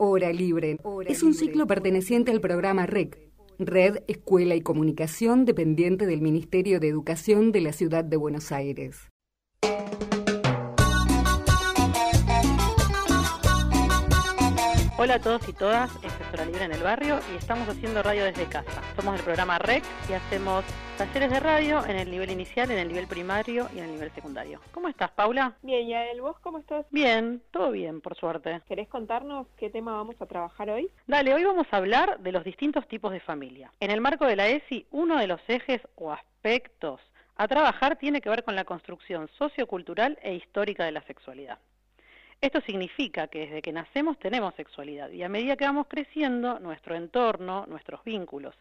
Hora Libre es un ciclo perteneciente al programa REC, Red Escuela y Comunicación dependiente del Ministerio de Educación de la Ciudad de Buenos Aires. Hola a todos y todas, es Hora Libre en el Barrio y estamos haciendo radio desde casa. Somos el programa REC y hacemos talleres de radio en el nivel inicial, en el nivel primario y en el nivel secundario. ¿Cómo estás, Paula? Bien, ¿y vos cómo estás? Bien, todo bien, por suerte. ¿Querés contarnos qué tema vamos a trabajar hoy? Dale, hoy vamos a hablar de los distintos tipos de familia. En el marco de la ESI, uno de los ejes o aspectos a trabajar tiene que ver con la construcción sociocultural e histórica de la sexualidad. Esto significa que desde que nacemos tenemos sexualidad y a medida que vamos creciendo, nuestro entorno, nuestros vínculos,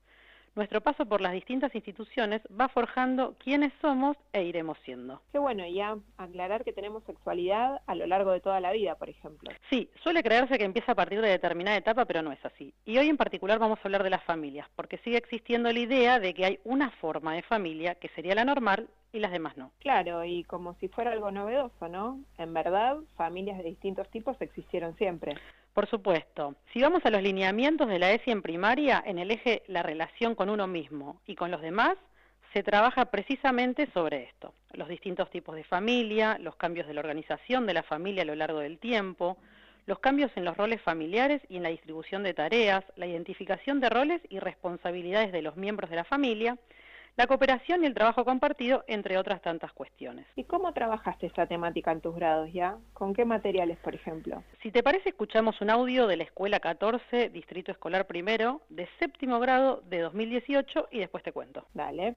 nuestro paso por las distintas instituciones va forjando quiénes somos e iremos siendo. Qué bueno, ya aclarar que tenemos sexualidad a lo largo de toda la vida, por ejemplo. Sí, suele creerse que empieza a partir de determinada etapa, pero no es así. Y hoy en particular vamos a hablar de las familias, porque sigue existiendo la idea de que hay una forma de familia que sería la normal y las demás no. Claro, y como si fuera algo novedoso, ¿no? En verdad, familias de distintos tipos existieron siempre. Por supuesto. Si vamos a los lineamientos de la ESI en primaria, en el eje la relación con uno mismo y con los demás, se trabaja precisamente sobre esto. Los distintos tipos de familia, los cambios de la organización de la familia a lo largo del tiempo, los cambios en los roles familiares y en la distribución de tareas, la identificación de roles y responsabilidades de los miembros de la familia, la cooperación y el trabajo compartido, entre otras tantas cuestiones. ¿Y cómo trabajaste esta temática en tus grados ya? ¿Con qué materiales, por ejemplo? Si te parece, escuchamos un audio de la Escuela 14, Distrito Escolar Primero, de séptimo grado de 2018 y después te cuento. Dale.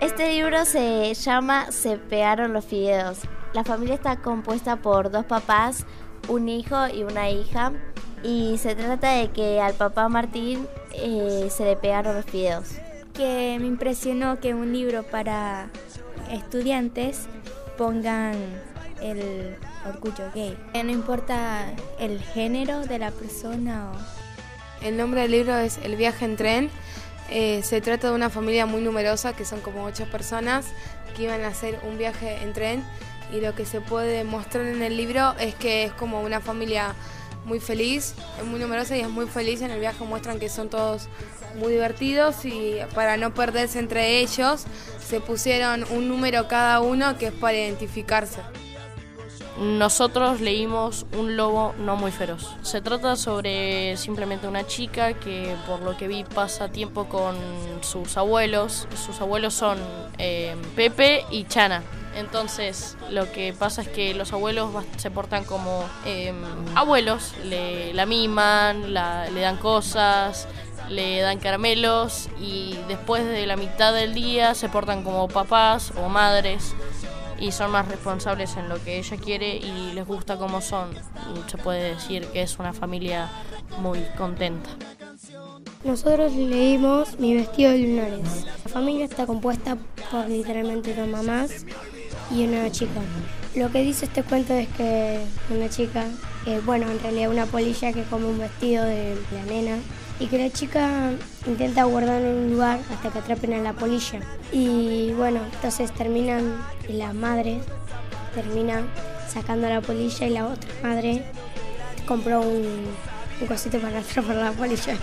Este libro se llama Se pegaron los fideos. La familia está compuesta por dos papás, un hijo y una hija y se trata de que al papá Martín eh, se le pegaron los fideos. Que me impresionó que un libro para estudiantes pongan el orgullo gay. No importa el género de la persona. El nombre del libro es El viaje en tren. Eh, se trata de una familia muy numerosa, que son como ocho personas, que iban a hacer un viaje en tren. Y lo que se puede mostrar en el libro es que es como una familia muy feliz, es muy numerosa y es muy feliz. En el viaje muestran que son todos muy divertidos y para no perderse entre ellos se pusieron un número cada uno que es para identificarse. Nosotros leímos Un lobo no muy feroz. Se trata sobre simplemente una chica que por lo que vi pasa tiempo con sus abuelos. Sus abuelos son eh, Pepe y Chana. Entonces, lo que pasa es que los abuelos se portan como em, abuelos, le la miman, le dan cosas, le dan caramelos y después de la mitad del día se portan como papás o madres y son más responsables en lo que ella quiere y les gusta como son. Se puede decir que es una familia muy contenta. Nosotros leímos Mi vestido de lunares. La familia está compuesta por literalmente dos mamás y una chica. Lo que dice este cuento es que una chica, eh, bueno, en realidad una polilla que come un vestido de la nena y que la chica intenta guardarlo en un lugar hasta que atrapen a la polilla. Y bueno, entonces terminan, y la madre termina sacando a la polilla y la otra madre compró un, un cosito para atrapar la polilla.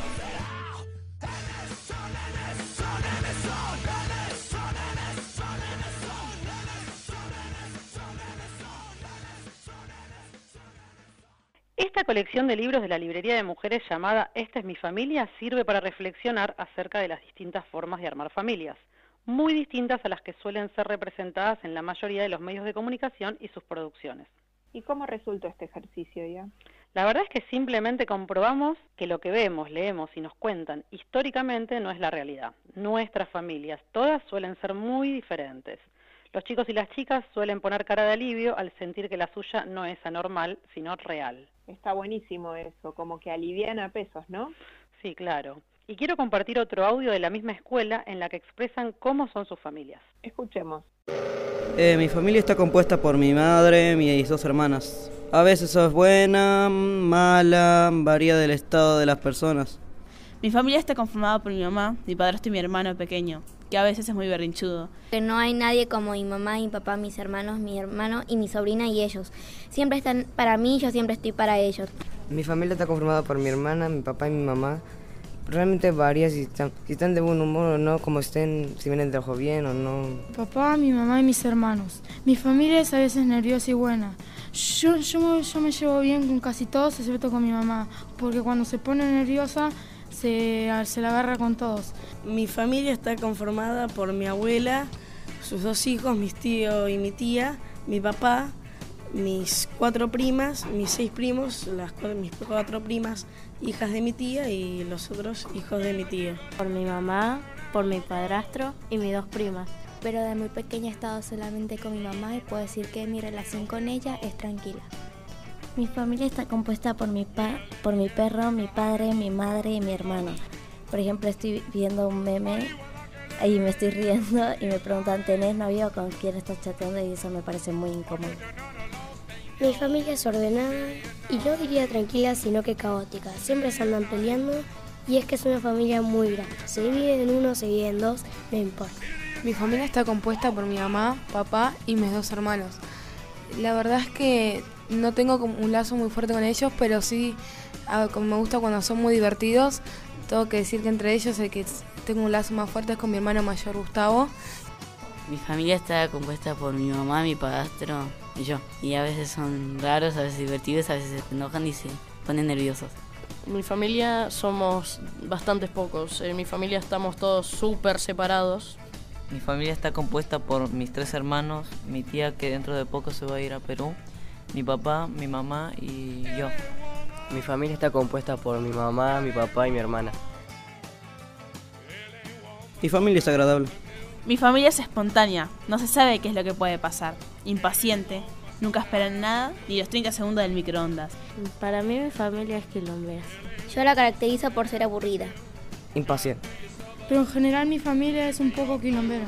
Esta colección de libros de la librería de mujeres llamada Esta es mi familia sirve para reflexionar acerca de las distintas formas de armar familias, muy distintas a las que suelen ser representadas en la mayoría de los medios de comunicación y sus producciones. ¿Y cómo resultó este ejercicio ya? La verdad es que simplemente comprobamos que lo que vemos, leemos y nos cuentan históricamente no es la realidad. Nuestras familias, todas suelen ser muy diferentes. Los chicos y las chicas suelen poner cara de alivio al sentir que la suya no es anormal, sino real. Está buenísimo eso, como que alivian a pesos, ¿no? Sí, claro. Y quiero compartir otro audio de la misma escuela en la que expresan cómo son sus familias. Escuchemos. Eh, mi familia está compuesta por mi madre, mis dos hermanas. A veces es buena, mala, varía del estado de las personas. Mi familia está conformada por mi mamá, mi padrastro y mi hermano pequeño, que a veces es muy berrinchudo. Que no hay nadie como mi mamá, mi papá, mis hermanos, mi hermano y mi sobrina y ellos. Siempre están para mí, yo siempre estoy para ellos. Mi familia está conformada por mi hermana, mi papá y mi mamá. Realmente varía si están, si están de buen humor o no, como estén, si vienen de ojo bien o no. Papá, mi mamá y mis hermanos. Mi familia es a veces nerviosa y buena. Yo, yo, yo me llevo bien con casi todos, excepto con mi mamá, porque cuando se pone nerviosa se, se la agarra con todos. Mi familia está conformada por mi abuela, sus dos hijos, mis tíos y mi tía, mi papá, mis cuatro primas, mis seis primos, las mis cuatro primas, hijas de mi tía y los otros hijos de mi tía. Por mi mamá, por mi padrastro y mis dos primas pero de muy pequeña he estado solamente con mi mamá y puedo decir que mi relación con ella es tranquila. Mi familia está compuesta por mi, pa por mi perro, mi padre, mi madre y mi hermano. Por ejemplo, estoy viendo un meme y me estoy riendo y me preguntan, ¿tenés novio con quién estás chateando? Y eso me parece muy incómodo. Mi familia es ordenada y no diría tranquila, sino que caótica. Siempre se andan peleando y es que es una familia muy grande. Se divide en uno, se divide en dos, no importa. Mi familia está compuesta por mi mamá, papá y mis dos hermanos. La verdad es que no tengo un lazo muy fuerte con ellos, pero sí como me gusta cuando son muy divertidos. Tengo que decir que entre ellos el que tengo un lazo más fuerte es con mi hermano mayor Gustavo. Mi familia está compuesta por mi mamá, mi padrastro y yo. Y a veces son raros, a veces divertidos, a veces se enojan y se ponen nerviosos. Mi familia somos bastantes pocos. En mi familia estamos todos súper separados. Mi familia está compuesta por mis tres hermanos, mi tía que dentro de poco se va a ir a Perú, mi papá, mi mamá y yo. Mi familia está compuesta por mi mamá, mi papá y mi hermana. Mi familia es agradable. Mi familia es espontánea, no se sabe qué es lo que puede pasar. Impaciente, nunca esperan nada ni los 30 segundos del microondas. Para mí mi familia es quilombera. Yo la caracterizo por ser aburrida. Impaciente. Pero en general mi familia es un poco quilombera.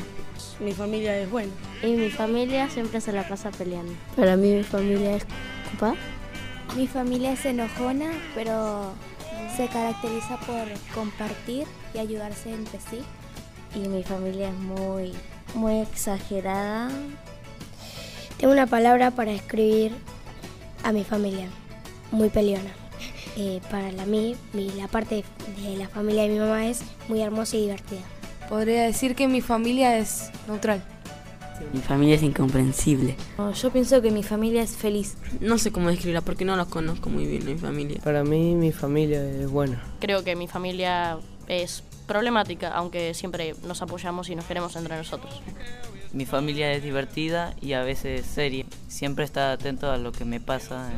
Mi familia es buena. Y mi familia siempre se la pasa peleando. Para mí mi familia es ocupada. Mi familia es enojona, pero se caracteriza por compartir y ayudarse entre sí. Y mi familia es muy, muy exagerada. Tengo una palabra para escribir a mi familia. Muy peleona. Eh, para la, mí, la parte de la familia de mi mamá es muy hermosa y divertida. Podría decir que mi familia es neutral. Mi familia es incomprensible. yo pienso que mi familia es feliz. No sé cómo describirla porque no la conozco muy bien, mi familia. Para mí, mi familia es buena. Creo que mi familia es problemática, aunque siempre nos apoyamos y nos queremos entre nosotros. Mi familia es divertida y a veces seria. Siempre está atento a lo que me pasa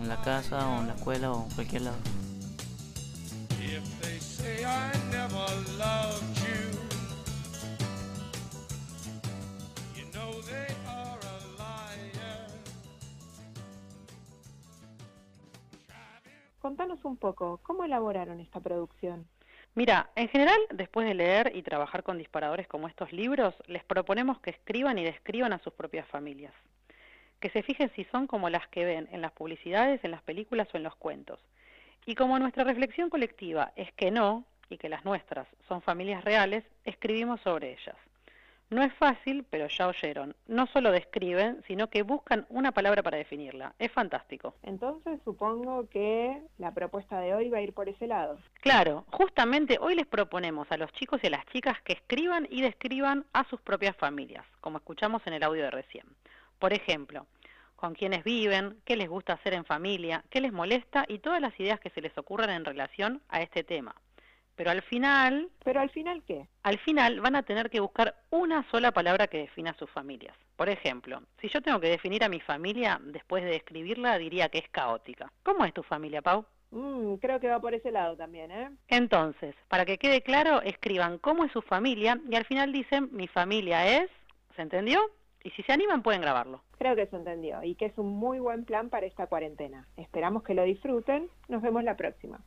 en la casa o en la escuela o en cualquier lado. Contanos un poco, ¿cómo elaboraron esta producción? Mira, en general, después de leer y trabajar con disparadores como estos libros, les proponemos que escriban y describan a sus propias familias que se fijen si son como las que ven en las publicidades, en las películas o en los cuentos. Y como nuestra reflexión colectiva es que no, y que las nuestras son familias reales, escribimos sobre ellas. No es fácil, pero ya oyeron. No solo describen, sino que buscan una palabra para definirla. Es fantástico. Entonces supongo que la propuesta de hoy va a ir por ese lado. Claro, justamente hoy les proponemos a los chicos y a las chicas que escriban y describan a sus propias familias, como escuchamos en el audio de recién. Por ejemplo, con quiénes viven, qué les gusta hacer en familia, qué les molesta y todas las ideas que se les ocurran en relación a este tema. Pero al final... ¿Pero al final qué? Al final van a tener que buscar una sola palabra que defina a sus familias. Por ejemplo, si yo tengo que definir a mi familia, después de describirla diría que es caótica. ¿Cómo es tu familia, Pau? Mm, creo que va por ese lado también, ¿eh? Entonces, para que quede claro, escriban cómo es su familia y al final dicen mi familia es... ¿Se entendió? Y si se animan pueden grabarlo. Creo que se entendió y que es un muy buen plan para esta cuarentena. Esperamos que lo disfruten. Nos vemos la próxima.